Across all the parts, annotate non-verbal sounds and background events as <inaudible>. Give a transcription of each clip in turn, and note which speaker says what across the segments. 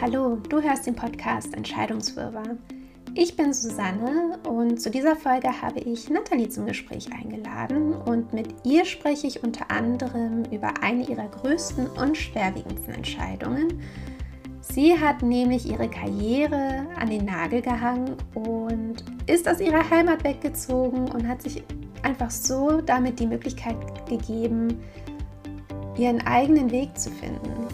Speaker 1: Hallo, du hörst den Podcast Entscheidungswirrwarr. Ich bin Susanne und zu dieser Folge habe ich Nathalie zum Gespräch eingeladen und mit ihr spreche ich unter anderem über eine ihrer größten und schwerwiegendsten Entscheidungen. Sie hat nämlich ihre Karriere an den Nagel gehangen und ist aus ihrer Heimat weggezogen und hat sich einfach so damit die Möglichkeit gegeben, ihren eigenen Weg zu finden.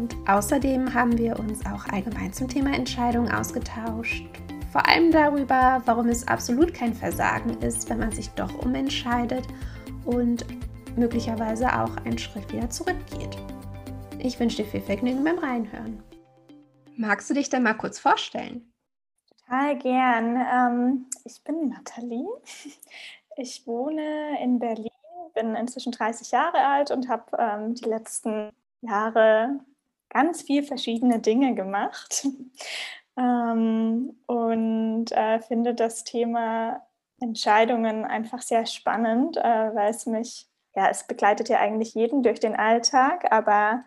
Speaker 1: Und außerdem haben wir uns auch allgemein zum Thema Entscheidungen ausgetauscht. Vor allem darüber, warum es absolut kein Versagen ist, wenn man sich doch umentscheidet und möglicherweise auch einen Schritt wieder zurückgeht. Ich wünsche dir viel Vergnügen beim Reinhören. Magst du dich denn mal kurz vorstellen?
Speaker 2: Total gern. Ähm, ich bin Nathalie. Ich wohne in Berlin, bin inzwischen 30 Jahre alt und habe ähm, die letzten Jahre ganz viel verschiedene Dinge gemacht. <laughs> Ähm, und äh, finde das Thema Entscheidungen einfach sehr spannend, äh, weil es mich, ja, es begleitet ja eigentlich jeden durch den Alltag, aber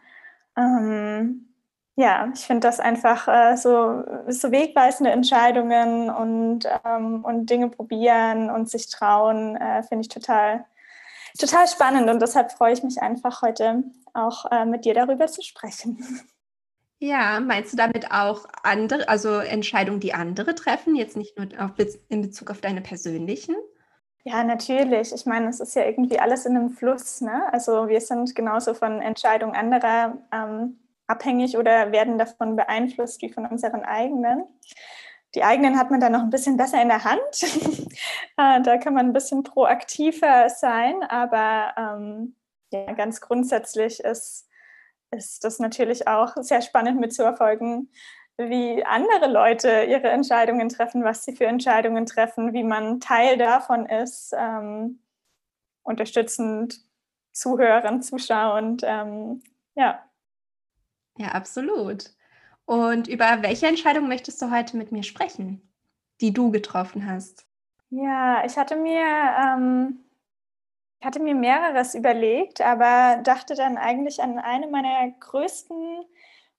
Speaker 2: ähm, ja, ich finde das einfach äh, so, so wegweisende Entscheidungen und, ähm, und Dinge probieren und sich trauen, äh, finde ich total, total spannend und deshalb freue ich mich einfach heute auch äh, mit dir darüber zu sprechen.
Speaker 1: Ja, meinst du damit auch andere, also Entscheidungen, die andere treffen, jetzt nicht nur auf, in Bezug auf deine persönlichen?
Speaker 2: Ja, natürlich. Ich meine, es ist ja irgendwie alles in einem Fluss. Ne? Also wir sind genauso von Entscheidungen anderer ähm, abhängig oder werden davon beeinflusst wie von unseren eigenen. Die eigenen hat man dann noch ein bisschen besser in der Hand. <laughs> Äh, da kann man ein bisschen proaktiver sein, aber ähm, ja, ganz grundsätzlich ist, ist das natürlich auch sehr spannend mitzuerfolgen, wie andere Leute ihre Entscheidungen treffen, was sie für Entscheidungen treffen, wie man Teil davon ist, ähm, unterstützend, zuhörend, zuschauend. Ähm, ja.
Speaker 1: Ja, absolut. Und über welche Entscheidung möchtest du heute mit mir sprechen, die du getroffen hast?
Speaker 2: Ja, ich hatte mir ähm, ich hatte mir mehreres überlegt, aber dachte dann eigentlich an eine meiner größten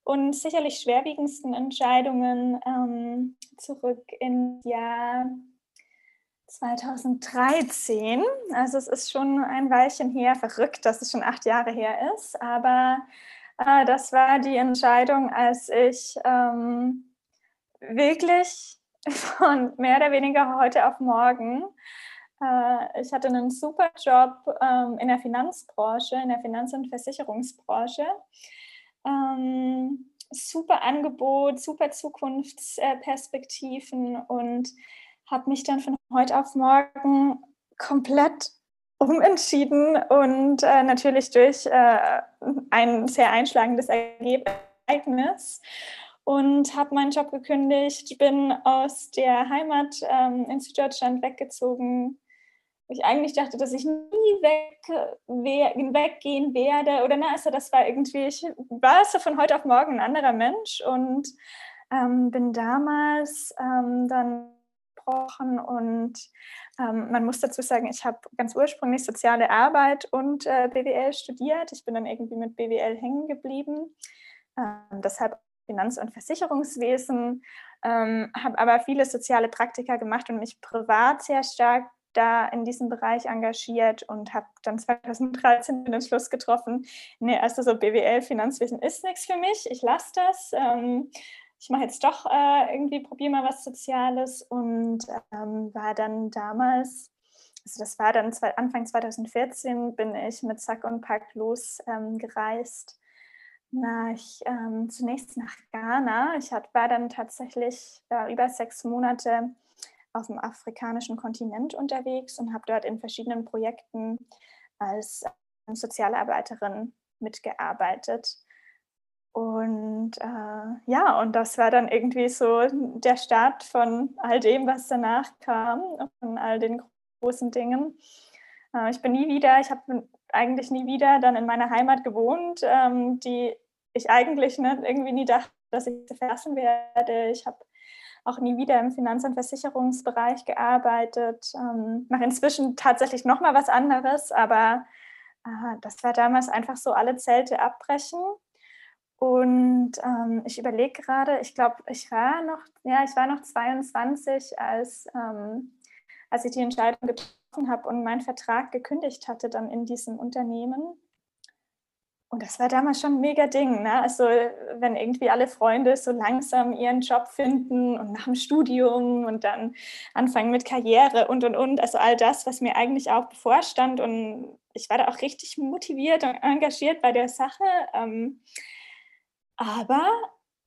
Speaker 2: und sicherlich schwerwiegendsten Entscheidungen ähm, zurück ins Jahr 2013. Also es ist schon ein Weilchen her, verrückt, dass es schon acht Jahre her ist, aber äh, das war die Entscheidung, als ich ähm, wirklich <laughs> von mehr oder weniger heute auf morgen äh, ich hatte einen super Job ähm, in der Finanzbranche, in der Finanz- und Versicherungsbranche. Ähm, super Angebot, super Zukunftsperspektiven und habe mich dann von heute auf morgen komplett umentschieden und äh, natürlich durch äh, ein sehr einschlagendes Ergebnis und habe meinen Job gekündigt, bin aus der Heimat ähm, in Süddeutschland weggezogen ich eigentlich dachte, dass ich nie weg, weggehen werde. Oder na, also das war irgendwie, ich war so von heute auf morgen ein anderer Mensch und ähm, bin damals ähm, dann gebrochen und ähm, man muss dazu sagen, ich habe ganz ursprünglich soziale Arbeit und äh, BWL studiert. Ich bin dann irgendwie mit BWL hängen geblieben. Ähm, deshalb Finanz- und Versicherungswesen, ähm, habe aber viele soziale Praktika gemacht und mich privat sehr stark da in diesem Bereich engagiert und habe dann 2013 den Entschluss getroffen, nee, also so BWL, Finanzwesen ist nichts für mich, ich lasse das. Ähm, ich mache jetzt doch äh, irgendwie, probiere mal was Soziales und ähm, war dann damals, also das war dann zwei, Anfang 2014, bin ich mit Sack und Pack losgereist. Ähm, nach, ähm, zunächst nach Ghana. Ich hat, war dann tatsächlich äh, über sechs Monate auf dem afrikanischen Kontinent unterwegs und habe dort in verschiedenen Projekten als ähm, Sozialarbeiterin mitgearbeitet. Und äh, ja, und das war dann irgendwie so der Start von all dem, was danach kam, von all den großen Dingen. Äh, ich bin nie wieder, ich habe eigentlich nie wieder dann in meiner Heimat gewohnt, ähm, die ich eigentlich ne, irgendwie nie dachte, dass ich verlassen werde. Ich habe auch nie wieder im Finanz- und Versicherungsbereich gearbeitet. Ähm, mache inzwischen tatsächlich noch mal was anderes, aber äh, das war damals einfach so alle Zelte abbrechen. Und ähm, ich überlege gerade, ich glaube, ich war noch, ja, ich war noch 22, als, ähm, als ich die Entscheidung getroffen habe und meinen Vertrag gekündigt hatte dann in diesem Unternehmen. Und das war damals schon ein mega Ding. Ne? Also, wenn irgendwie alle Freunde so langsam ihren Job finden und nach dem Studium und dann anfangen mit Karriere und und und. Also, all das, was mir eigentlich auch bevorstand. Und ich war da auch richtig motiviert und engagiert bei der Sache. Ähm, aber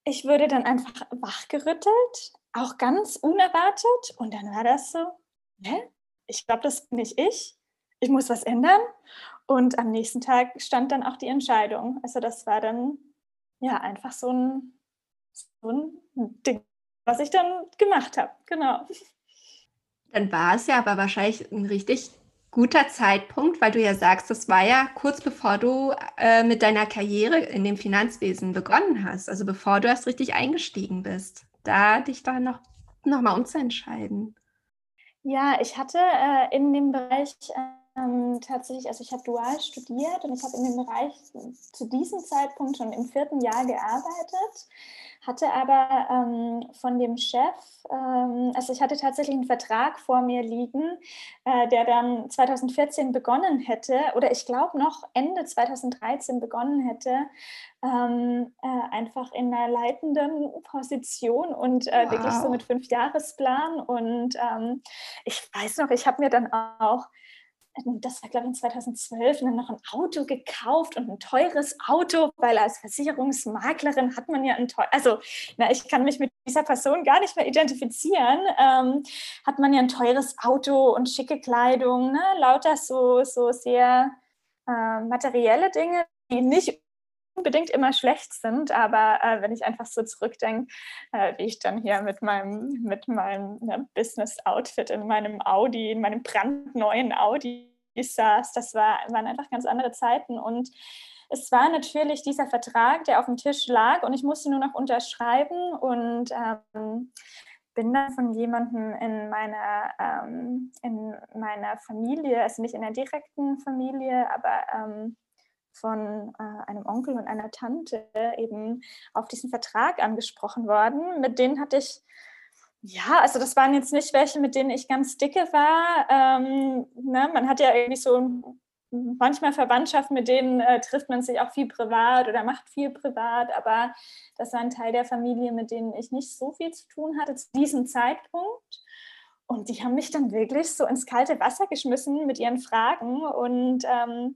Speaker 2: ich wurde dann einfach wachgerüttelt, auch ganz unerwartet. Und dann war das so, ne? ich glaube, das bin nicht ich. Ich muss was ändern. Und am nächsten Tag stand dann auch die Entscheidung. Also das war dann ja einfach so ein, so ein Ding, was ich dann gemacht habe. Genau.
Speaker 1: Dann war es ja aber wahrscheinlich ein richtig guter Zeitpunkt, weil du ja sagst, das war ja kurz bevor du äh, mit deiner Karriere in dem Finanzwesen begonnen hast, also bevor du erst richtig eingestiegen bist, da dich da noch, noch mal umzuentscheiden.
Speaker 2: Ja, ich hatte äh, in dem Bereich ähm, tatsächlich, also ich habe dual studiert und ich habe in dem Bereich zu diesem Zeitpunkt schon im vierten Jahr gearbeitet, hatte aber ähm, von dem Chef, ähm, also ich hatte tatsächlich einen Vertrag vor mir liegen, äh, der dann 2014 begonnen hätte oder ich glaube noch Ende 2013 begonnen hätte, ähm, äh, einfach in einer leitenden Position und äh, wow. wirklich so mit fünf Jahresplan und ähm, ich weiß noch, ich habe mir dann auch das war glaube ich in 2012, dann noch ein Auto gekauft und ein teures Auto, weil als Versicherungsmaklerin hat man ja ein teures, also na, ich kann mich mit dieser Person gar nicht mehr identifizieren, ähm, hat man ja ein teures Auto und schicke Kleidung, ne? lauter so, so sehr äh, materielle Dinge, die nicht unbedingt immer schlecht sind, aber äh, wenn ich einfach so zurückdenke, äh, wie ich dann hier mit meinem, mit meinem ne, Business-Outfit in meinem Audi, in meinem brandneuen Audi saß, das war, waren einfach ganz andere Zeiten. Und es war natürlich dieser Vertrag, der auf dem Tisch lag und ich musste nur noch unterschreiben und ähm, bin dann von jemandem in meiner, ähm, in meiner Familie, also nicht in der direkten Familie, aber ähm, von äh, einem Onkel und einer Tante eben auf diesen Vertrag angesprochen worden. Mit denen hatte ich, ja, also das waren jetzt nicht welche, mit denen ich ganz dicke war. Ähm, ne? Man hat ja irgendwie so manchmal Verwandtschaft, mit denen äh, trifft man sich auch viel privat oder macht viel privat, aber das war ein Teil der Familie, mit denen ich nicht so viel zu tun hatte zu diesem Zeitpunkt. Und die haben mich dann wirklich so ins kalte Wasser geschmissen mit ihren Fragen und ähm,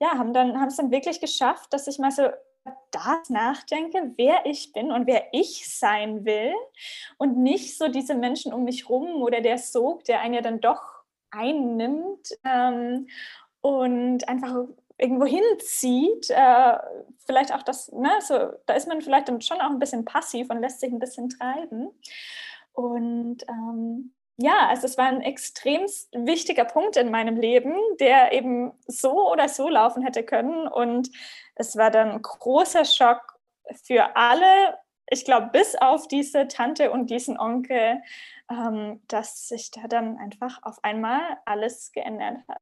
Speaker 2: ja, haben dann haben es dann wirklich geschafft, dass ich mal so das nachdenke, wer ich bin und wer ich sein will und nicht so diese Menschen um mich rum oder der Sog, der einen ja dann doch einnimmt ähm, und einfach irgendwo hinzieht, äh, vielleicht auch das, ne, so, da ist man vielleicht dann schon auch ein bisschen passiv und lässt sich ein bisschen treiben. Und ähm, ja, also es war ein extrem wichtiger Punkt in meinem Leben, der eben so oder so laufen hätte können. Und es war dann ein großer Schock für alle, ich glaube, bis auf diese Tante und diesen Onkel, ähm, dass sich da dann einfach auf einmal alles geändert hat.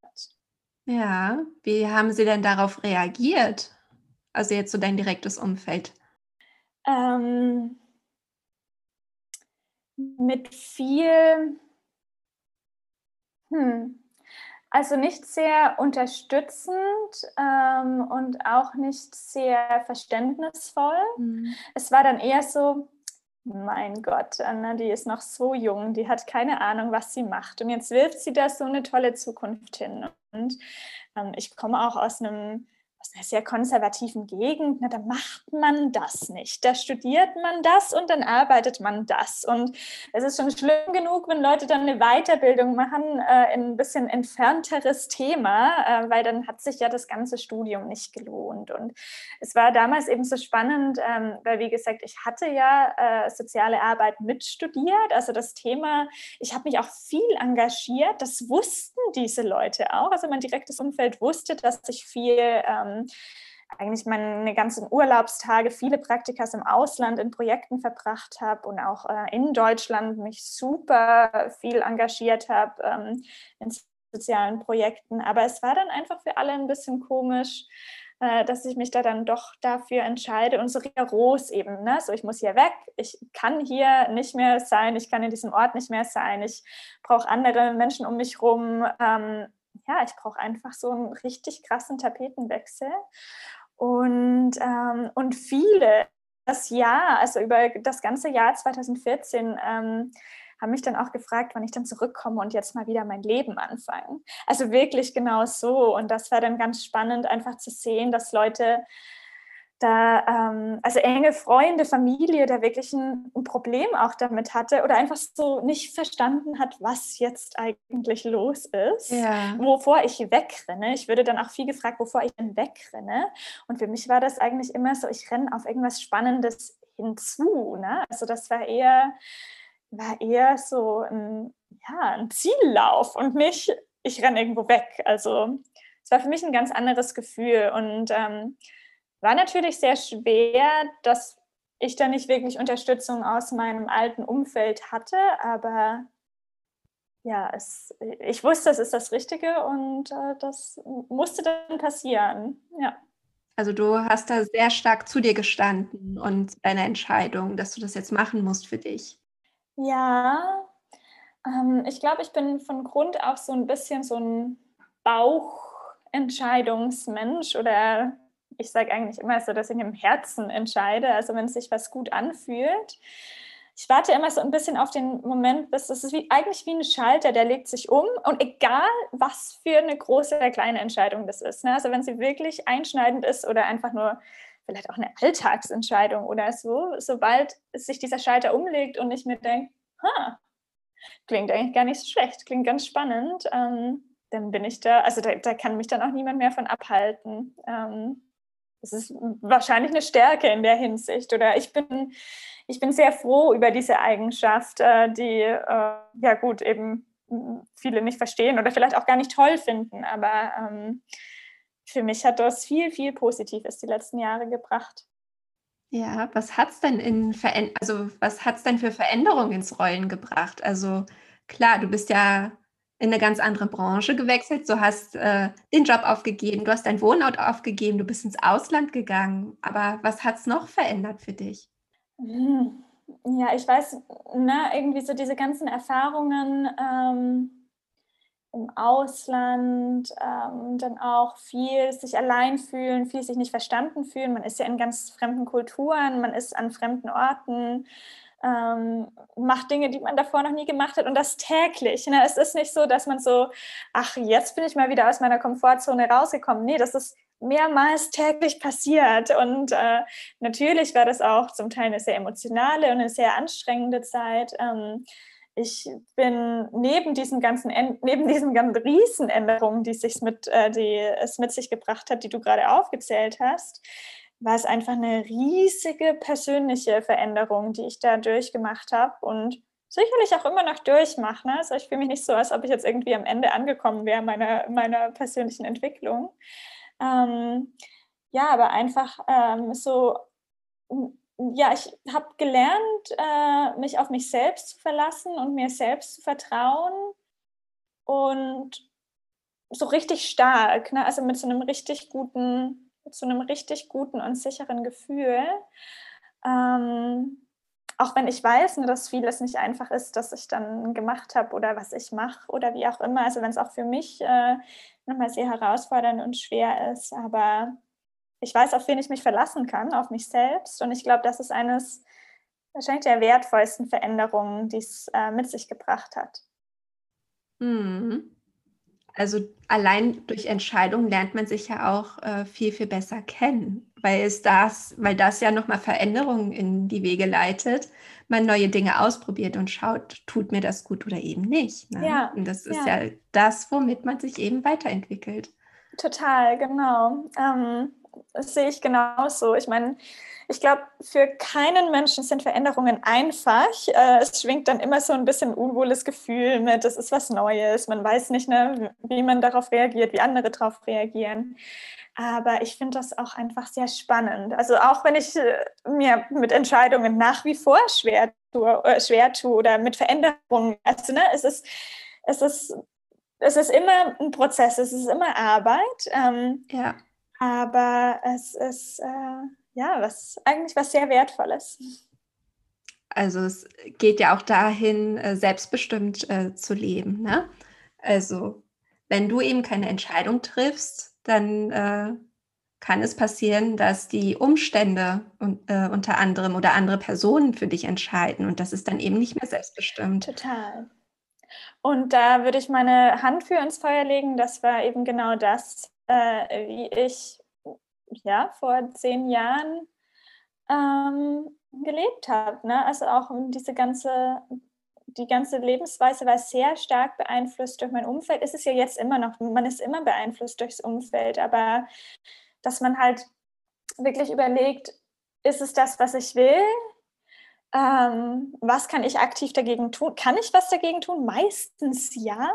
Speaker 1: Ja, wie haben Sie denn darauf reagiert? Also jetzt so dein direktes Umfeld.
Speaker 2: Ähm, mit viel, hm, also nicht sehr unterstützend ähm, und auch nicht sehr verständnisvoll. Mhm. Es war dann eher so, mein Gott, Anna, die ist noch so jung, die hat keine Ahnung, was sie macht. Und jetzt wirft sie da so eine tolle Zukunft hin. Und ähm, ich komme auch aus einem aus einer sehr konservativen Gegend, na, da macht man das nicht. Da studiert man das und dann arbeitet man das. Und es ist schon schlimm genug, wenn Leute dann eine Weiterbildung machen äh, in ein bisschen entfernteres Thema, äh, weil dann hat sich ja das ganze Studium nicht gelohnt. Und es war damals eben so spannend, ähm, weil wie gesagt, ich hatte ja äh, soziale Arbeit mitstudiert. Also das Thema, ich habe mich auch viel engagiert. Das wussten diese Leute auch. Also mein direktes Umfeld wusste, dass ich viel ähm, ähm, eigentlich meine ganzen Urlaubstage, viele Praktikas im Ausland in Projekten verbracht habe und auch äh, in Deutschland mich super viel engagiert habe ähm, in sozialen Projekten. Aber es war dann einfach für alle ein bisschen komisch, äh, dass ich mich da dann doch dafür entscheide und so rigoros eben, ne? so ich muss hier weg, ich kann hier nicht mehr sein, ich kann in diesem Ort nicht mehr sein, ich brauche andere Menschen um mich rum, ähm, ja, ich brauche einfach so einen richtig krassen Tapetenwechsel und, ähm, und viele das Jahr, also über das ganze Jahr 2014, ähm, haben mich dann auch gefragt, wann ich dann zurückkomme und jetzt mal wieder mein Leben anfange. Also wirklich genau so. Und das war dann ganz spannend, einfach zu sehen, dass Leute da, ähm, also enge Freunde, Familie, da wirklich ein, ein, Problem auch damit hatte oder einfach so nicht verstanden hat, was jetzt eigentlich los ist, ja. wovor ich wegrenne. Ich würde dann auch viel gefragt, wovor ich denn wegrenne. Und für mich war das eigentlich immer so, ich renne auf irgendwas Spannendes hinzu. Ne? Also das war eher war eher so ein, ja, ein Ziellauf und nicht, ich renne irgendwo weg. Also es war für mich ein ganz anderes Gefühl und ähm, war natürlich sehr schwer, dass ich da nicht wirklich Unterstützung aus meinem alten Umfeld hatte, aber ja, es, ich wusste, es ist das Richtige und äh, das musste dann passieren. Ja.
Speaker 1: Also du hast da sehr stark zu dir gestanden und deine Entscheidung, dass du das jetzt machen musst für dich.
Speaker 2: Ja, ähm, ich glaube, ich bin von Grund auf so ein bisschen so ein Bauchentscheidungsmensch oder ich sage eigentlich immer so, dass ich im Herzen entscheide, also wenn sich was gut anfühlt. Ich warte immer so ein bisschen auf den Moment, bis das ist wie, eigentlich wie ein Schalter, der legt sich um und egal, was für eine große oder kleine Entscheidung das ist, ne? also wenn sie wirklich einschneidend ist oder einfach nur vielleicht auch eine Alltagsentscheidung oder so, sobald sich dieser Schalter umlegt und ich mir denke, ha, klingt eigentlich gar nicht so schlecht, klingt ganz spannend, ähm, dann bin ich da, also da, da, kann mich dann auch niemand mehr von abhalten. Ähm, das ist wahrscheinlich eine Stärke in der Hinsicht. Oder ich bin, ich bin sehr froh über diese Eigenschaft, äh, die, äh, ja gut, eben viele nicht verstehen oder vielleicht auch gar nicht toll finden. Aber ähm, für mich hat das viel, viel Positives die letzten Jahre gebracht.
Speaker 1: Ja, was hat's denn in also was hat's denn für Veränderungen ins Rollen gebracht? Also klar, du bist ja in eine ganz andere Branche gewechselt, du hast äh, den Job aufgegeben, du hast dein Wohnort aufgegeben, du bist ins Ausland gegangen. Aber was hat es noch verändert für dich?
Speaker 2: Hm, ja, ich weiß, ne, irgendwie so diese ganzen Erfahrungen. Ähm im Ausland, ähm, dann auch viel sich allein fühlen, viel sich nicht verstanden fühlen. Man ist ja in ganz fremden Kulturen, man ist an fremden Orten, ähm, macht Dinge, die man davor noch nie gemacht hat und das täglich. Ne? Es ist nicht so, dass man so, ach, jetzt bin ich mal wieder aus meiner Komfortzone rausgekommen. Nee, das ist mehrmals täglich passiert. Und äh, natürlich war das auch zum Teil eine sehr emotionale und eine sehr anstrengende Zeit. Ähm, ich bin neben diesen ganzen, neben diesen ganzen Riesenänderungen, die, sich mit, äh, die es mit sich gebracht hat, die du gerade aufgezählt hast, war es einfach eine riesige persönliche Veränderung, die ich da durchgemacht habe und sicherlich auch immer noch durchmache. Ne? Also ich fühle mich nicht so, als ob ich jetzt irgendwie am Ende angekommen wäre meiner, meiner persönlichen Entwicklung. Ähm, ja, aber einfach ähm, so ja, ich habe gelernt, äh, mich auf mich selbst zu verlassen und mir selbst zu vertrauen und so richtig stark, ne? also mit so einem richtig guten, so einem richtig guten und sicheren Gefühl. Ähm, auch wenn ich weiß, ne, dass vieles nicht einfach ist, dass ich dann gemacht habe oder was ich mache oder wie auch immer. Also wenn es auch für mich äh, nochmal sehr herausfordernd und schwer ist, aber ich weiß, auf wen ich mich verlassen kann, auf mich selbst. Und ich glaube, das ist eines wahrscheinlich der wertvollsten Veränderungen, die es äh, mit sich gebracht hat.
Speaker 1: Mhm. Also allein durch Entscheidungen lernt man sich ja auch äh, viel, viel besser kennen, weil es das, weil das ja nochmal Veränderungen in die Wege leitet, man neue Dinge ausprobiert und schaut, tut mir das gut oder eben nicht. Ne? Ja, und das ist ja. ja. das, womit man sich eben weiterentwickelt.
Speaker 2: Total, genau. Ähm, das sehe ich genauso. Ich meine, ich glaube, für keinen Menschen sind Veränderungen einfach. Äh, es schwingt dann immer so ein bisschen unwohles Gefühl mit, das ist was Neues. Man weiß nicht, ne, wie man darauf reagiert, wie andere darauf reagieren. Aber ich finde das auch einfach sehr spannend. Also auch wenn ich äh, mir mit Entscheidungen nach wie vor schwer tue, äh, schwer tue oder mit Veränderungen, also ne, es ist, es ist, es ist immer ein Prozess, es ist immer Arbeit. Ähm, ja Aber es ist äh, ja was eigentlich was sehr Wertvolles.
Speaker 1: Also es geht ja auch dahin, äh, selbstbestimmt äh, zu leben. Ne? Also wenn du eben keine Entscheidung triffst, dann äh, kann es passieren, dass die Umstände äh, unter anderem oder andere Personen für dich entscheiden und das ist dann eben nicht mehr selbstbestimmt.
Speaker 2: Total. Und da würde ich meine Hand für ins Feuer legen. Das war eben genau das, äh, wie ich ja vor zehn Jahren ähm, gelebt habe. Ne? Also auch diese ganze die ganze Lebensweise war sehr stark beeinflusst durch mein Umfeld. Es ist ja jetzt immer noch, man ist immer beeinflusst durchs Umfeld, aber dass man halt wirklich überlegt, ist es das, was ich will? Ähm, was kann ich aktiv dagegen tun? Kann ich was dagegen tun? Meistens ja.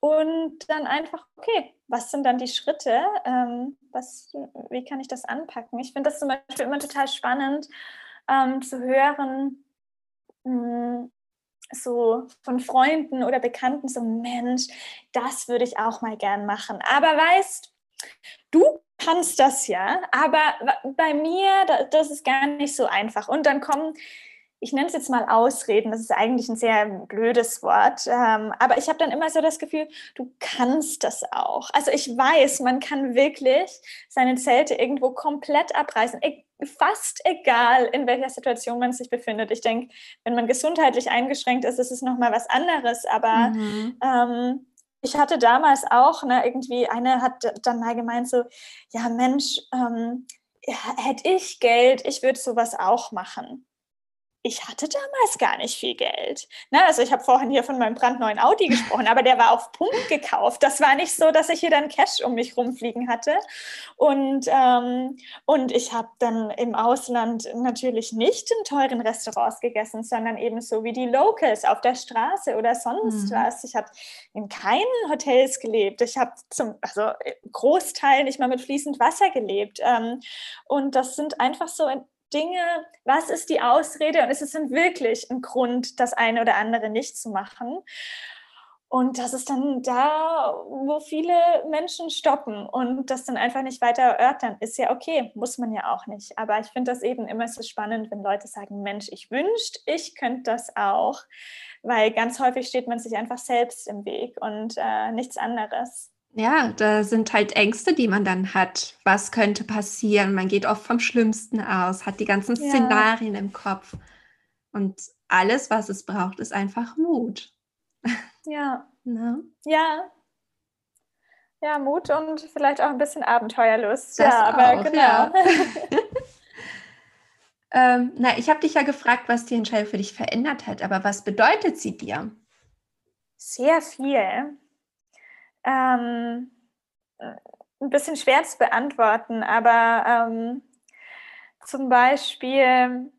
Speaker 2: Und dann einfach, okay, was sind dann die Schritte? Ähm, was, wie kann ich das anpacken? Ich finde das zum Beispiel immer total spannend ähm, zu hören, mh, hm, so von Freunden oder Bekannten, so Mensch, das würde ich auch mal gern machen. Aber weißt, du kannst das ja, aber bei mir, das ist gar nicht so einfach. Und dann kommen, ich nenne es jetzt mal Ausreden, das ist eigentlich ein sehr blödes Wort, ähm, aber ich habe dann immer so das Gefühl, du kannst das auch. Also ich weiß, man kann wirklich seine Zelte irgendwo komplett abreißen, fast egal, in welcher Situation man sich befindet. Ich denke, wenn man gesundheitlich eingeschränkt ist, ist es nochmal was anderes, aber mhm. ähm, ich hatte damals auch, ne, irgendwie, eine hat dann mal gemeint, so, ja Mensch, ähm, ja, hätte ich Geld, ich würde sowas auch machen ich hatte damals gar nicht viel Geld. Ne? Also ich habe vorhin hier von meinem brandneuen Audi <laughs> gesprochen, aber der war auf Pump gekauft. Das war nicht so, dass ich hier dann Cash um mich rumfliegen hatte. Und, ähm, und ich habe dann im Ausland natürlich nicht in teuren Restaurants gegessen, sondern eben so wie die Locals auf der Straße oder sonst mhm. was. Ich habe in keinen Hotels gelebt. Ich habe zum also Großteil nicht mal mit fließend Wasser gelebt. Ähm, und das sind einfach so Dinge, was ist die Ausrede und ist es denn wirklich ein Grund, das eine oder andere nicht zu machen? Und das ist dann da, wo viele Menschen stoppen und das dann einfach nicht weiter erörtern. Ist ja okay, muss man ja auch nicht. Aber ich finde das eben immer so spannend, wenn Leute sagen, Mensch, ich wünschte, ich könnte das auch. Weil ganz häufig steht man sich einfach selbst im Weg und äh, nichts anderes.
Speaker 1: Ja, da sind halt Ängste, die man dann hat. Was könnte passieren? Man geht oft vom Schlimmsten aus, hat die ganzen ja. Szenarien im Kopf. Und alles, was es braucht, ist einfach Mut.
Speaker 2: Ja. <laughs> Na? Ja. Ja, Mut und vielleicht auch ein bisschen Abenteuerlust.
Speaker 1: Das
Speaker 2: ja,
Speaker 1: aber auch, genau. Ja. <laughs> <laughs> ähm, na, ich habe dich ja gefragt, was die Entscheidung für dich verändert hat, aber was bedeutet sie dir?
Speaker 2: Sehr viel ähm, ein bisschen schwer zu beantworten, aber ähm, zum Beispiel,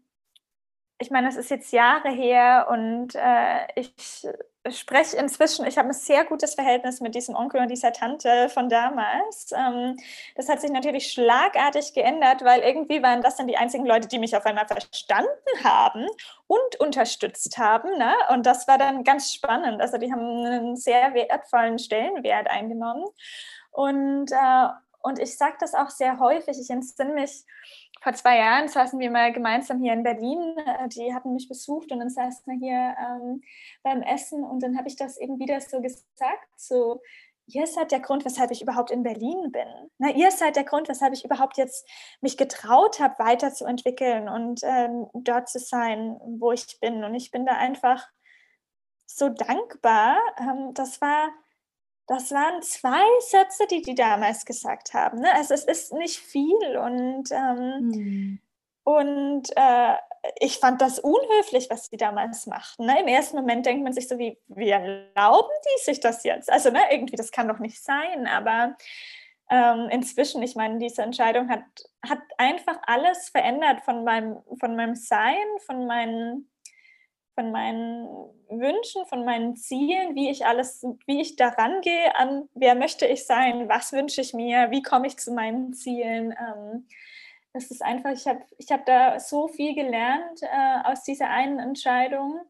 Speaker 2: ich meine, es ist jetzt Jahre her und äh, ich spreche inzwischen, ich habe ein sehr gutes Verhältnis mit diesem Onkel und dieser Tante von damals. Ähm, das hat sich natürlich schlagartig geändert, weil irgendwie waren das dann die einzigen Leute, die mich auf einmal verstanden haben und unterstützt haben. Ne? Und das war dann ganz spannend. Also die haben einen sehr wertvollen Stellenwert eingenommen. Und, äh, und ich sage das auch sehr häufig. Ich entsinne mich, vor zwei Jahren saßen wir mal gemeinsam hier in Berlin. Äh, die hatten mich besucht und dann saßen wir hier ähm, beim Essen und dann habe ich das eben wieder so gesagt, so, ihr seid der Grund, weshalb ich überhaupt in Berlin bin. Na, ihr seid der Grund, weshalb ich überhaupt jetzt mich getraut habe, weiterzuentwickeln und ähm, dort zu sein, wo ich bin. Und ich bin da einfach so dankbar. Ähm, das war das waren zwei Sätze, die die damals gesagt haben. Ne? Also es ist nicht viel und, ähm, mhm. und äh, ich fand das unhöflich, was die damals machten. Ne? Im ersten Moment denkt man sich so, wie, wie erlauben die sich das jetzt? Also ne, irgendwie, das kann doch nicht sein. Aber ähm, inzwischen, ich meine, diese Entscheidung hat, hat einfach alles verändert von meinem, von meinem Sein, von meinen von meinen Wünschen, von meinen Zielen, wie ich alles, wie ich daran gehe an, wer möchte ich sein, was wünsche ich mir, wie komme ich zu meinen Zielen. Ähm, es ist einfach, ich habe ich hab da so viel gelernt äh, aus dieser einen Entscheidung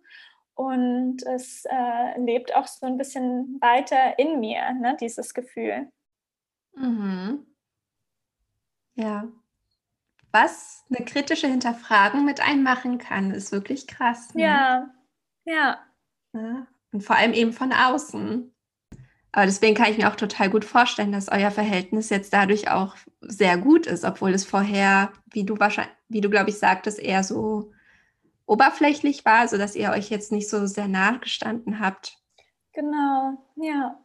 Speaker 2: und es äh, lebt auch so ein bisschen weiter in mir, ne, dieses Gefühl.
Speaker 1: Mhm. Ja. Was eine kritische Hinterfragung mit einem machen kann, ist wirklich krass.
Speaker 2: Ne? Ja, ja.
Speaker 1: ja. Und vor allem eben von außen. Aber deswegen kann ich mir auch total gut vorstellen, dass euer Verhältnis jetzt dadurch auch sehr gut ist, obwohl es vorher, wie du wahrscheinlich, wie du glaube ich sagtest, eher so oberflächlich war, sodass ihr euch jetzt nicht so sehr nachgestanden habt.
Speaker 2: Genau, ja.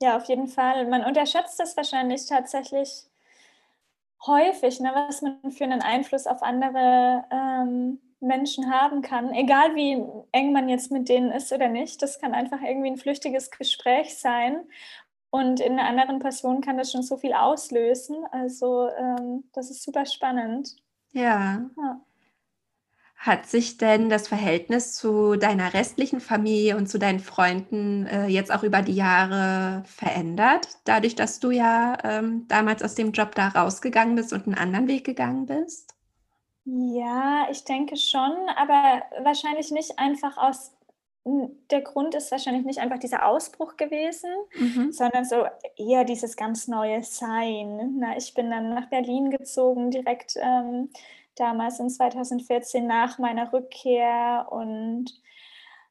Speaker 2: Ja, auf jeden Fall. Man unterschätzt das wahrscheinlich tatsächlich häufig, ne, was man für einen Einfluss auf andere ähm, Menschen haben kann, egal wie eng man jetzt mit denen ist oder nicht. Das kann einfach irgendwie ein flüchtiges Gespräch sein. Und in einer anderen Person kann das schon so viel auslösen. Also ähm, das ist super spannend.
Speaker 1: Ja. ja. Hat sich denn das Verhältnis zu deiner restlichen Familie und zu deinen Freunden äh, jetzt auch über die Jahre verändert, dadurch, dass du ja ähm, damals aus dem Job da rausgegangen bist und einen anderen Weg gegangen bist?
Speaker 2: Ja, ich denke schon, aber wahrscheinlich nicht einfach aus der Grund ist wahrscheinlich nicht einfach dieser Ausbruch gewesen, mhm. sondern so eher dieses ganz neue Sein. Na, ich bin dann nach Berlin gezogen, direkt ähm, damals in 2014 nach meiner Rückkehr und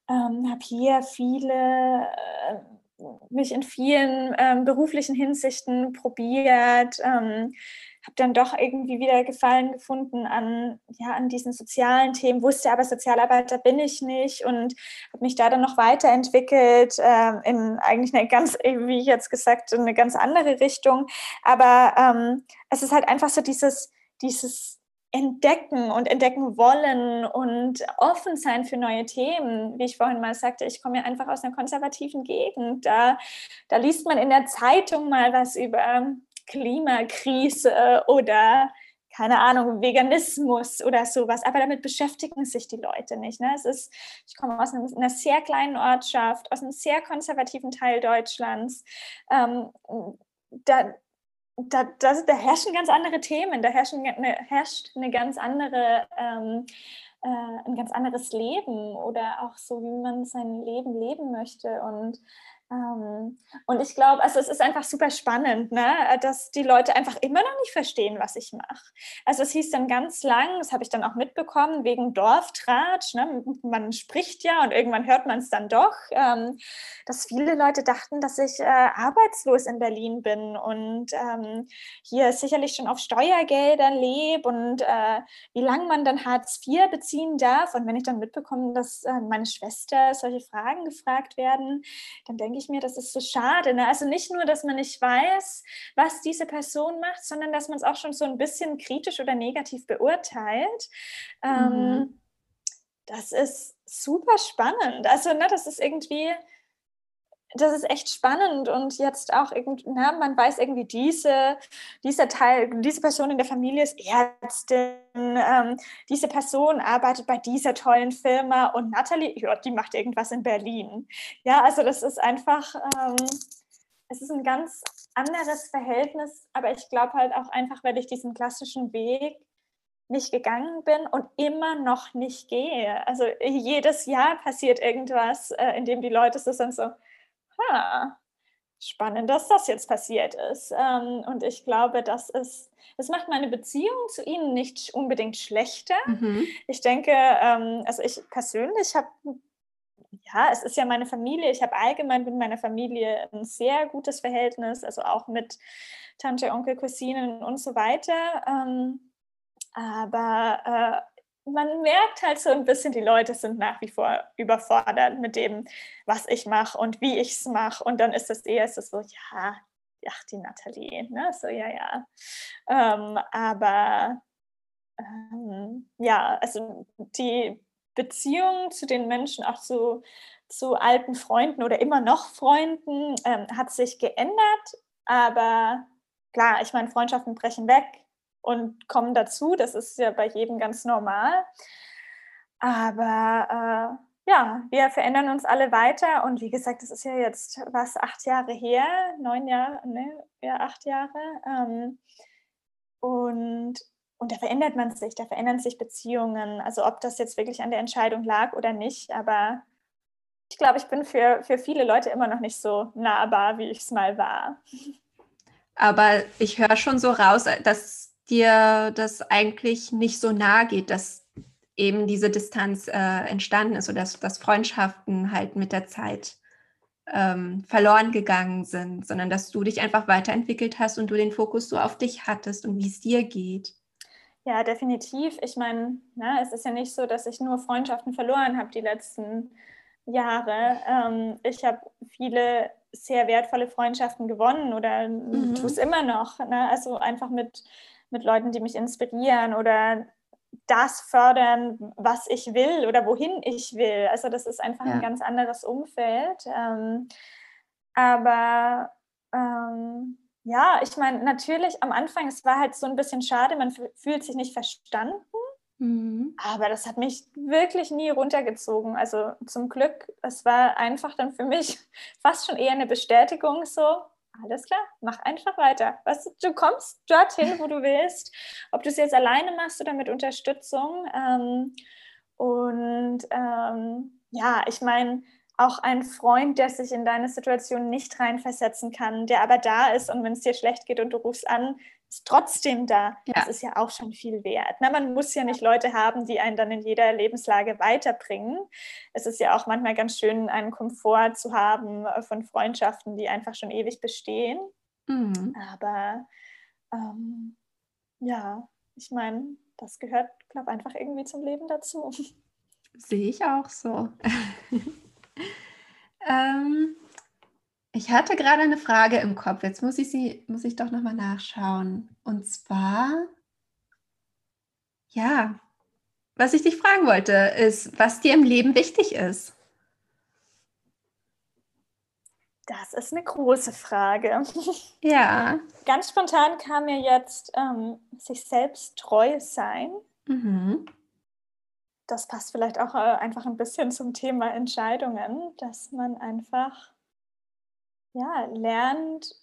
Speaker 2: ähm, habe hier viele, äh, mich in vielen ähm, beruflichen Hinsichten probiert. Ähm, habe dann doch irgendwie wieder Gefallen gefunden an, ja, an diesen sozialen Themen, wusste aber, Sozialarbeiter bin ich nicht und habe mich da dann noch weiterentwickelt äh, in eigentlich eine ganz, wie ich jetzt gesagt, in eine ganz andere Richtung. Aber ähm, es ist halt einfach so dieses, dieses entdecken und entdecken wollen und offen sein für neue Themen. Wie ich vorhin mal sagte, ich komme ja einfach aus einer konservativen Gegend. Da, da liest man in der Zeitung mal was über Klimakrise oder keine Ahnung, Veganismus oder sowas, aber damit beschäftigen sich die Leute nicht. Ne? Es ist, ich komme aus einer, sehr kleinen Ortschaft, aus einem sehr konservativen Teil Deutschlands. Ähm, da, da, da, da, herrschen ganz andere Themen, da herrschen, eine, herrscht eine ganz andere, ähm, äh, ein ganz anderes Leben oder auch so, wie man sein Leben leben möchte. Und und ich glaube, also es ist einfach super spannend, ne? dass die Leute einfach immer noch nicht verstehen, was ich mache. Also es hieß dann ganz lang, das habe ich dann auch mitbekommen, wegen Dorftratsch. Ne? Man spricht ja und irgendwann hört man es dann doch, ähm, dass viele Leute dachten, dass ich äh, arbeitslos in Berlin bin und ähm, hier sicherlich schon auf Steuergeldern lebe und äh, wie lange man dann Hartz IV beziehen darf. Und wenn ich dann mitbekomme, dass äh, meine Schwester solche Fragen gefragt werden, dann denke ich, ich mir, das ist so schade. Ne? Also nicht nur, dass man nicht weiß, was diese Person macht, sondern dass man es auch schon so ein bisschen kritisch oder negativ beurteilt. Ähm, mhm. Ähm, das ist super spannend. Also, ne, das ist irgendwie, das ist echt spannend und jetzt auch na, man weiß irgendwie, diese, dieser Teil, diese Person in der Familie ist Ärztin, ähm, diese Person arbeitet bei dieser tollen Firma und Natalie, ja, die macht irgendwas in Berlin. Ja, also das ist einfach, ähm, es ist ein ganz anderes Verhältnis, aber ich glaube halt auch einfach, weil ich diesen klassischen Weg nicht gegangen bin und immer noch nicht gehe. Also jedes Jahr passiert irgendwas, äh, in dem die Leute so sind so, ha, spannend, dass das jetzt passiert ist. Ähm, und ich glaube, das ist, das macht meine Beziehung zu ihnen nicht unbedingt schlechter. Mhm. Ich denke, ähm, also ich persönlich habe ja, es ist ja meine Familie. Ich habe allgemein mit meiner Familie ein sehr gutes Verhältnis, also auch mit Tante, Onkel, Cousinen und so weiter. Ähm, aber äh, man merkt halt so ein bisschen, die Leute sind nach wie vor überfordert mit dem, was ich mache und wie ich es mache. Und dann ist es eher so, ja, ach, die Nathalie, ne? So, ja, ja. Ähm, aber ähm, ja, also die Beziehung zu den Menschen, auch zu, zu alten Freunden oder immer noch Freunden, ähm, hat sich geändert. Aber klar, ich meine, Freundschaften brechen weg und kommen dazu. Das ist ja bei jedem ganz normal. Aber äh, ja, wir verändern uns alle weiter. Und wie gesagt, das ist ja jetzt was, acht Jahre her, neun Jahre, ne, ja, acht Jahre. Ähm, und, und da verändert man sich, da verändern sich Beziehungen. Also ob das jetzt wirklich an der Entscheidung lag oder nicht, aber ich glaube, ich bin für, für viele Leute immer noch nicht so nahbar, wie ich es mal war.
Speaker 1: Aber ich höre schon so raus, dass dir das eigentlich nicht so nahe geht, dass eben diese Distanz äh, entstanden ist oder dass, dass Freundschaften halt mit der Zeit ähm, verloren gegangen sind, sondern dass du dich einfach weiterentwickelt hast und du den Fokus so auf dich hattest und wie es dir geht.
Speaker 2: Ja, definitiv. Ich meine, ne, es ist ja nicht so, dass ich nur Freundschaften verloren habe die letzten Jahre. Ähm, ich habe viele sehr wertvolle Freundschaften gewonnen oder mhm. tue es immer noch. Ne? Also einfach mit, mit Leuten, die mich inspirieren oder das fördern, was ich will oder wohin ich will. Also das ist einfach ja. ein ganz anderes Umfeld. Ähm, aber ähm, ja, ich meine, natürlich am Anfang, es war halt so ein bisschen schade, man fühlt sich nicht verstanden. Mhm. Aber das hat mich wirklich nie runtergezogen. Also zum Glück, es war einfach dann für mich <laughs> fast schon eher eine Bestätigung so, alles klar, mach einfach weiter. Weißt du, du kommst dorthin, wo du willst, ob du es jetzt alleine machst oder mit Unterstützung. Ähm, und ähm, ja, ich meine, auch ein Freund, der sich in deine Situation nicht reinversetzen kann, der aber da ist und wenn es dir schlecht geht und du rufst an, ist trotzdem da. Ja. Das ist ja auch schon viel wert. Na, man muss ja nicht Leute haben, die einen dann in jeder Lebenslage weiterbringen. Es ist ja auch manchmal ganz schön, einen Komfort zu haben äh, von Freundschaften, die einfach schon ewig bestehen. Mhm. Aber ähm, ja, ich meine, das gehört, glaube ich, einfach irgendwie zum Leben dazu.
Speaker 1: Sehe ich auch so. <laughs> ähm, ich hatte gerade eine Frage im Kopf. Jetzt muss ich sie, muss ich doch nochmal nachschauen. Und zwar, ja, was ich dich fragen wollte, ist, was dir im Leben wichtig ist.
Speaker 2: Das ist eine große Frage. <laughs>
Speaker 1: Ja.
Speaker 2: Ganz spontan kam mir jetzt ähm, sich selbst treu sein. Mhm. Das passt vielleicht auch äh, einfach ein bisschen zum Thema Entscheidungen, dass man einfach ja, lernt,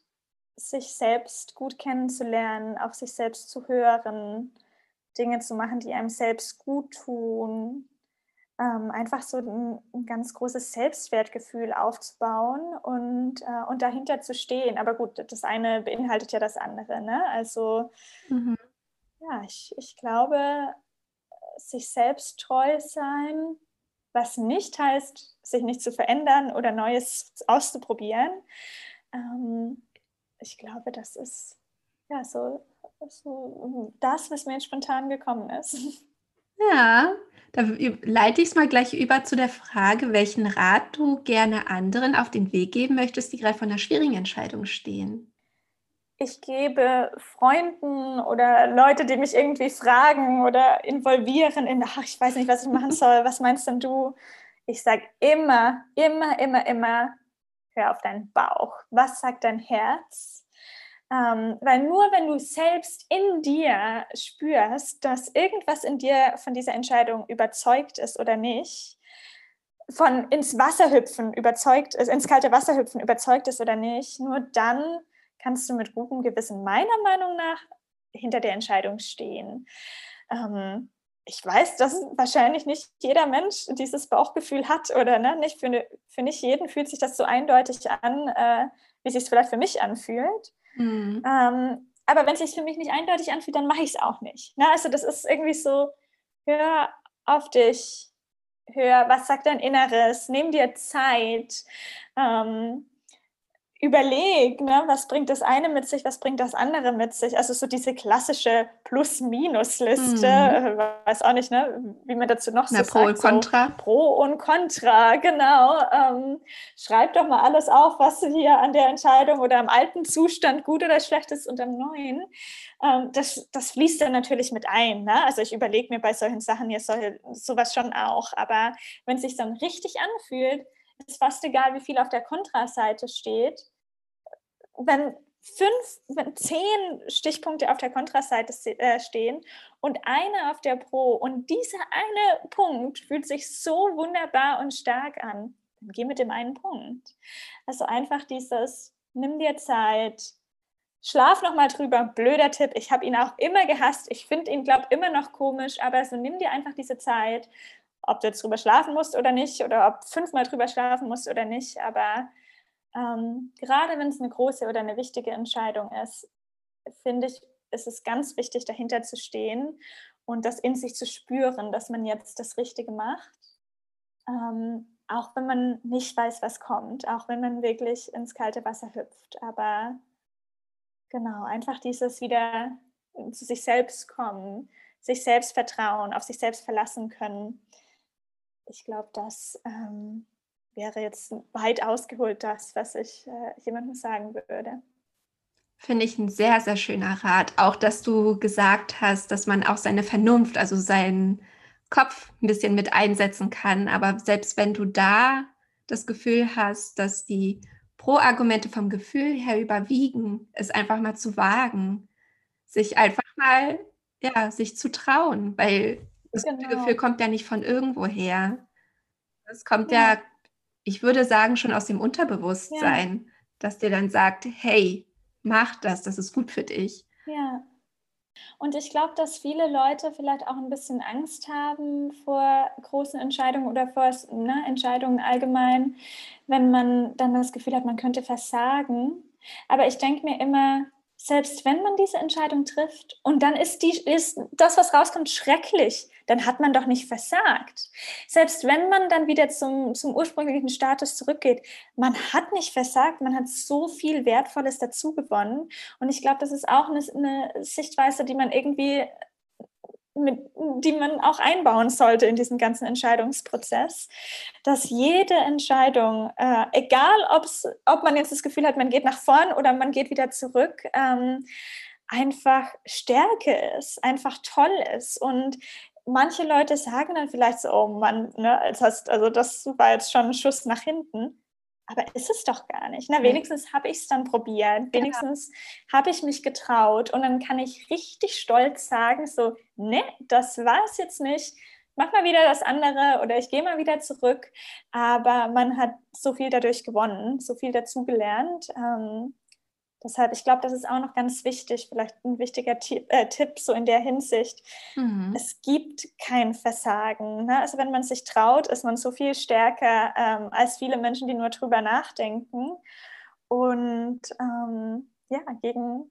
Speaker 2: sich selbst gut kennenzulernen, auf sich selbst zu hören, Dinge zu machen, die einem selbst gut tun, ähm, einfach so ein, ein, ganz großes Selbstwertgefühl aufzubauen und, äh, und dahinter zu stehen. Aber gut, das eine beinhaltet ja das andere. Ne? Also mhm. ja, ich, ich glaube, sich selbst treu sein, was nicht heißt, sich nicht zu verändern oder Neues auszuprobieren. Ähm, ich glaube, das ist ja so, so das, was mir spontan gekommen ist. <laughs>
Speaker 1: Ja, da leite ich es mal gleich über zu der Frage, welchen Rat du gerne anderen auf den Weg geben möchtest, die gerade vor einer schwierigen Entscheidung stehen
Speaker 2: ich gebe Freunden oder Leute, die mich irgendwie fragen oder involvieren in, ach, ich weiß nicht, was ich machen <laughs> soll, was meinst denn du? Ich sage immer, immer, immer, immer, hör auf deinen Bauch. Was sagt dein Herz? Ähm, weil nur wenn du selbst in dir spürst, dass irgendwas in dir von dieser Entscheidung überzeugt ist oder nicht, von ins Wasser hüpfen überzeugt ist, ins kalte Wasser hüpfen überzeugt ist oder nicht, nur dann kannst du mit gutem Gewissen meiner Meinung nach hinter der Entscheidung stehen. Ähm, ich weiß, dass wahrscheinlich nicht jeder Mensch dieses Bauchgefühl hat oder ne? nicht für, ne, für nicht jeden fühlt sich das so eindeutig an, äh, wie sich es vielleicht für mich anfühlt. Mhm. Ähm, aber wenn es sich für mich nicht eindeutig anfühlt, dann mache ich es auch nicht. Ne? Also das ist irgendwie so, hör auf dich, hör, was sagt dein Inneres, nimm dir Zeit. Ähm, überleg, ne, was bringt das eine mit sich, was bringt das andere mit sich. Also so diese klassische Plus-Minus-Liste, mhm. Weiß auch nicht, ne, wie man dazu noch Na,
Speaker 1: so Pro sagt. Pro und Contra.
Speaker 2: So, Pro und Contra, genau. Ähm, schreib doch mal alles auf, was hier an der Entscheidung oder im alten Zustand gut oder schlecht ist und am neuen. Ähm, das, das fließt dann natürlich mit ein. Ne? Also ich überlege mir bei solchen Sachen jetzt solche, sowas schon auch. Aber wenn es sich dann richtig anfühlt, ist fast egal, wie viel auf der Kontraseite steht. Wenn fünf, wenn zehn Stichpunkte auf der Kontraseite äh, stehen und eine auf der Pro und dieser eine Punkt fühlt sich so wunderbar und stark an, dann geh mit dem einen Punkt. Also einfach dieses, nimm dir Zeit, schlaf noch mal drüber. Blöder Tipp, ich habe ihn auch immer gehasst. Ich finde ihn, glaube immer noch komisch, aber so nimm dir einfach diese Zeit ob du jetzt drüber schlafen musst oder nicht oder ob fünfmal drüber schlafen musst oder nicht, aber ähm, gerade wenn es eine große oder eine wichtige Entscheidung ist, finde ich, ist es ganz wichtig, dahinter zu stehen und das in sich zu spüren, dass man jetzt das Richtige macht. Ähm, auch wenn man nicht weiß, was kommt, auch wenn man wirklich ins kalte Wasser hüpft. Aber genau, einfach dieses wieder zu sich selbst kommen, sich selbst vertrauen, auf sich selbst verlassen können. Ich glaube, das ähm, wäre jetzt weit ausgeholt das, was ich äh, jemandem sagen würde.
Speaker 1: Finde ich ein sehr, sehr schöner Rat. Auch, dass du gesagt hast, dass man auch seine Vernunft, also seinen Kopf ein bisschen mit einsetzen kann. Aber selbst wenn du da das Gefühl hast, dass die Pro-Argumente vom Gefühl her überwiegen, es einfach mal zu wagen, sich einfach mal, ja, sich zu trauen, weil das genau. Gefühl kommt ja nicht von irgendwo her. Es kommt ja. ja, ich würde sagen, schon aus dem Unterbewusstsein, ja. dass dir dann sagt, hey, mach das, das ist gut für dich.
Speaker 2: Ja. Und ich glaube, dass viele Leute vielleicht auch ein bisschen Angst haben vor großen Entscheidungen oder vor ne, Entscheidungen allgemein, wenn man dann das Gefühl hat, man könnte versagen. Aber ich denke mir immer, selbst wenn man diese Entscheidung trifft und dann ist, die, ist das, was rauskommt, schrecklich, dann hat man doch nicht versagt. Selbst wenn man dann wieder zum, zum ursprünglichen Status zurückgeht, man hat nicht versagt, man hat so viel Wertvolles dazu gewonnen. Und ich glaube, das ist auch eine, eine Sichtweise, die man irgendwie mit, die man auch einbauen sollte in diesen ganzen Entscheidungsprozess, dass jede Entscheidung, äh, egal ob man jetzt das Gefühl hat, man geht nach vorn oder man geht wieder zurück, ähm, einfach Stärke ist, einfach toll ist. Und manche Leute sagen dann vielleicht so, oh Mann, ne, also das war jetzt schon ein Schuss nach hinten. Aber ist es doch gar nicht. Na, wenigstens habe ich es dann probiert. Wenigstens ja. habe ich mich getraut. Und dann kann ich richtig stolz sagen, so, ne, das war es jetzt nicht. Mach mal wieder das andere oder ich gehe mal wieder zurück. Aber man hat so viel dadurch gewonnen, so viel dazugelernt. Ähm, Deshalb, ich glaube, das ist auch noch ganz wichtig, vielleicht ein wichtiger Tipp, äh, Tipp so in der Hinsicht. Mhm. Es gibt kein Versagen. Ne? Also wenn man sich traut, ist man so viel stärker ähm, als viele Menschen, die nur drüber nachdenken. Und ähm, ja, gegen,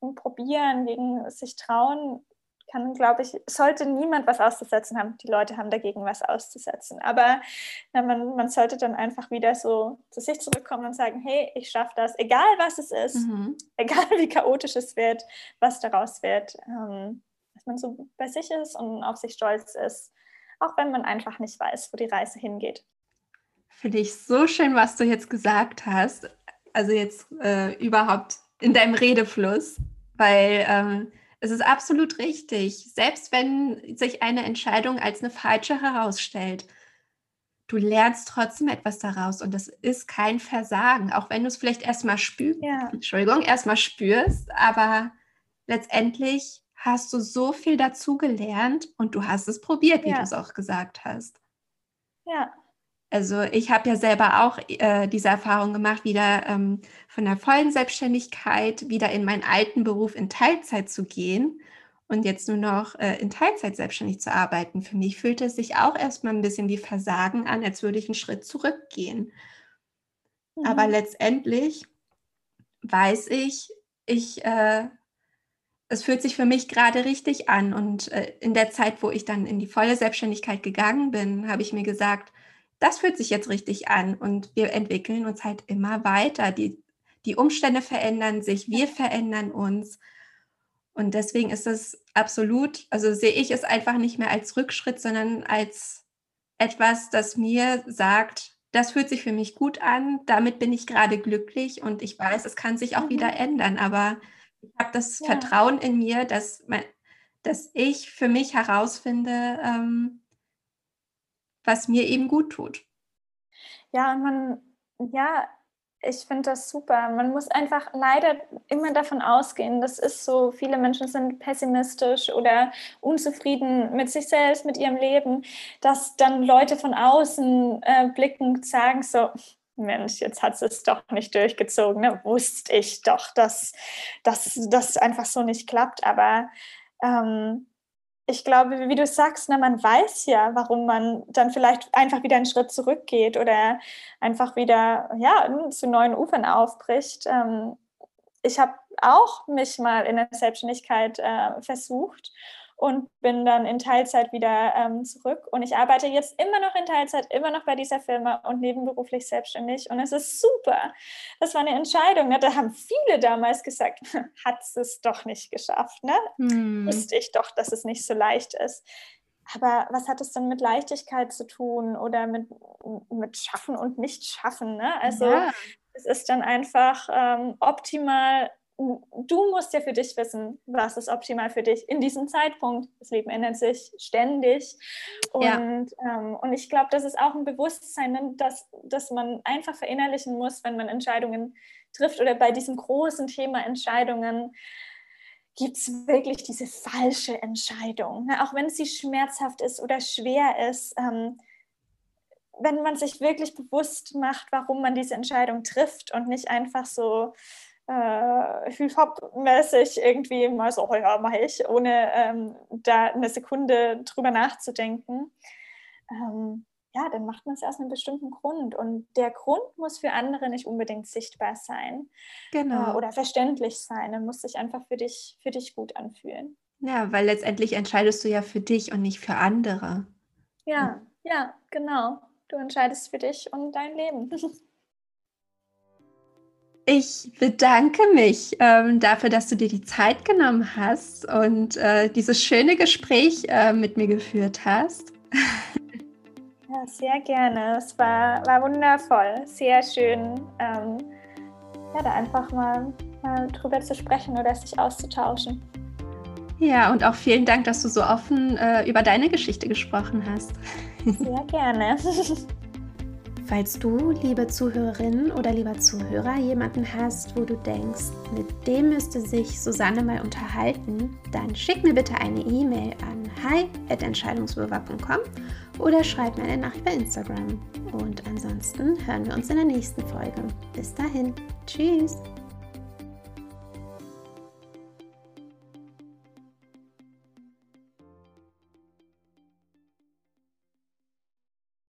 Speaker 2: gegen Probieren, gegen sich trauen, kann, glaube ich, sollte niemand was auszusetzen haben. Die Leute haben dagegen was auszusetzen. Aber na, man, man sollte dann einfach wieder so zu sich zurückkommen und sagen, hey, ich schaffe das, egal was es ist, mhm. <laughs> egal wie chaotisch es wird, was daraus wird, ähm, dass man so bei sich ist und auf sich stolz ist, auch wenn man einfach nicht weiß, wo die Reise hingeht.
Speaker 1: Finde ich so schön, was du jetzt gesagt hast. Also jetzt äh, überhaupt in deinem Redefluss, weil ähm, es ist absolut richtig, selbst wenn sich eine Entscheidung als eine falsche herausstellt. Du lernst trotzdem etwas daraus und das ist kein Versagen, auch wenn du es vielleicht erstmal spürst, ja. Entschuldigung, erstmal spürst, aber letztendlich hast du so viel dazu gelernt und du hast es probiert, wie ja. du es auch gesagt hast.
Speaker 2: Ja.
Speaker 1: Also ich habe ja selber auch äh, diese Erfahrung gemacht, wieder ähm, von der vollen Selbstständigkeit wieder in meinen alten Beruf in Teilzeit zu gehen und jetzt nur noch äh, in Teilzeit selbstständig zu arbeiten. Für mich fühlte es sich auch erstmal ein bisschen wie Versagen an, als würde ich einen Schritt zurückgehen. Mhm. Aber letztendlich weiß ich, ich, äh, es fühlt sich für mich gerade richtig an. Und äh, in der Zeit, wo ich dann in die volle Selbstständigkeit gegangen bin, habe ich mir gesagt, das fühlt sich jetzt richtig an und wir entwickeln uns halt immer weiter. Die, die Umstände verändern sich, wir verändern uns. Und deswegen ist es absolut, also sehe ich es einfach nicht mehr als Rückschritt, sondern als etwas, das mir sagt, das fühlt sich für mich gut an, damit bin ich gerade glücklich und ich weiß, es kann sich auch mhm. wieder ändern, aber ich habe das ja. Vertrauen in mir, dass, dass ich für mich herausfinde, ähm, was mir eben gut tut.
Speaker 2: Ja, man, ja, ich finde das super. Man muss einfach leider immer davon ausgehen, das ist so, viele Menschen sind pessimistisch oder unzufrieden mit sich selbst, mit ihrem Leben, dass dann Leute von außen äh, blickend sagen so, Mensch, jetzt hat es doch nicht durchgezogen, ne? wusste ich doch, dass das einfach so nicht klappt. Aber ähm, ich glaube, wie du sagst, ne, man weiß ja, warum man dann vielleicht einfach wieder einen Schritt zurückgeht oder einfach wieder ja, zu neuen Ufern aufbricht. Ähm, ich habe auch mich mal in der Selbstständigkeit äh, versucht und bin dann in Teilzeit wieder ähm, zurück. Und ich arbeite jetzt immer noch in Teilzeit, immer noch bei dieser Firma und nebenberuflich selbstständig. Und es ist super. Das war eine Entscheidung. Ne? Da haben viele damals gesagt, <laughs> hat es doch nicht geschafft. Ne? Hm. Wusste ich doch, dass es nicht so leicht ist. Aber was hat es denn mit Leichtigkeit zu tun oder mit, mit Schaffen und Nicht-Schaffen? Ne? Also ja. es ist dann einfach ähm, optimal du musst ja für dich wissen, was ist optimal für dich in diesem Zeitpunkt. Das Leben ändert sich ständig. Und, ja. ähm, und ich glaube, das ist auch ein Bewusstsein, ne, dass, dass man einfach verinnerlichen muss, wenn man Entscheidungen trifft oder bei diesem großen Thema Entscheidungen gibt es wirklich diese falsche Entscheidung. Ne? Auch wenn sie schmerzhaft ist oder schwer ist. Ähm, wenn man sich wirklich bewusst macht, warum man diese Entscheidung trifft und nicht einfach so äh, Hip-Hop-mäßig irgendwie mal so, oh ja, mache ich, ohne ähm, da eine Sekunde drüber nachzudenken. Ähm, ja, dann macht man es aus einem bestimmten Grund. Und der Grund muss für andere nicht unbedingt sichtbar sein genau. Äh, oder verständlich sein. Er muss sich einfach für dich, für dich gut anfühlen.
Speaker 1: Ja, weil letztendlich entscheidest du ja für dich und nicht für andere.
Speaker 2: Ja, ja, genau. Du entscheidest für dich und dein Leben. <laughs>
Speaker 1: Ich bedanke mich ähm, dafür, dass du dir die Zeit genommen hast und äh, dieses schöne Gespräch äh, mit mir geführt hast. <laughs>
Speaker 2: Ja, sehr gerne. Es war, war wundervoll. Sehr schön, ähm, ja, da einfach mal, mal drüber zu sprechen oder sich auszutauschen.
Speaker 1: Ja, und auch vielen Dank, dass du so offen äh, über deine Geschichte gesprochen hast.
Speaker 2: Sehr gerne. <laughs>
Speaker 1: Falls du, liebe Zuhörerin oder lieber Zuhörer, jemanden hast, wo du denkst, mit dem müsste sich Susanne mal unterhalten, dann schick mir bitte eine E-Mail an hi.entscheidungsbewerber.com oder schreib mir eine Nachricht bei Instagram. Und ansonsten hören wir uns in der nächsten Folge. Bis dahin. Tschüss.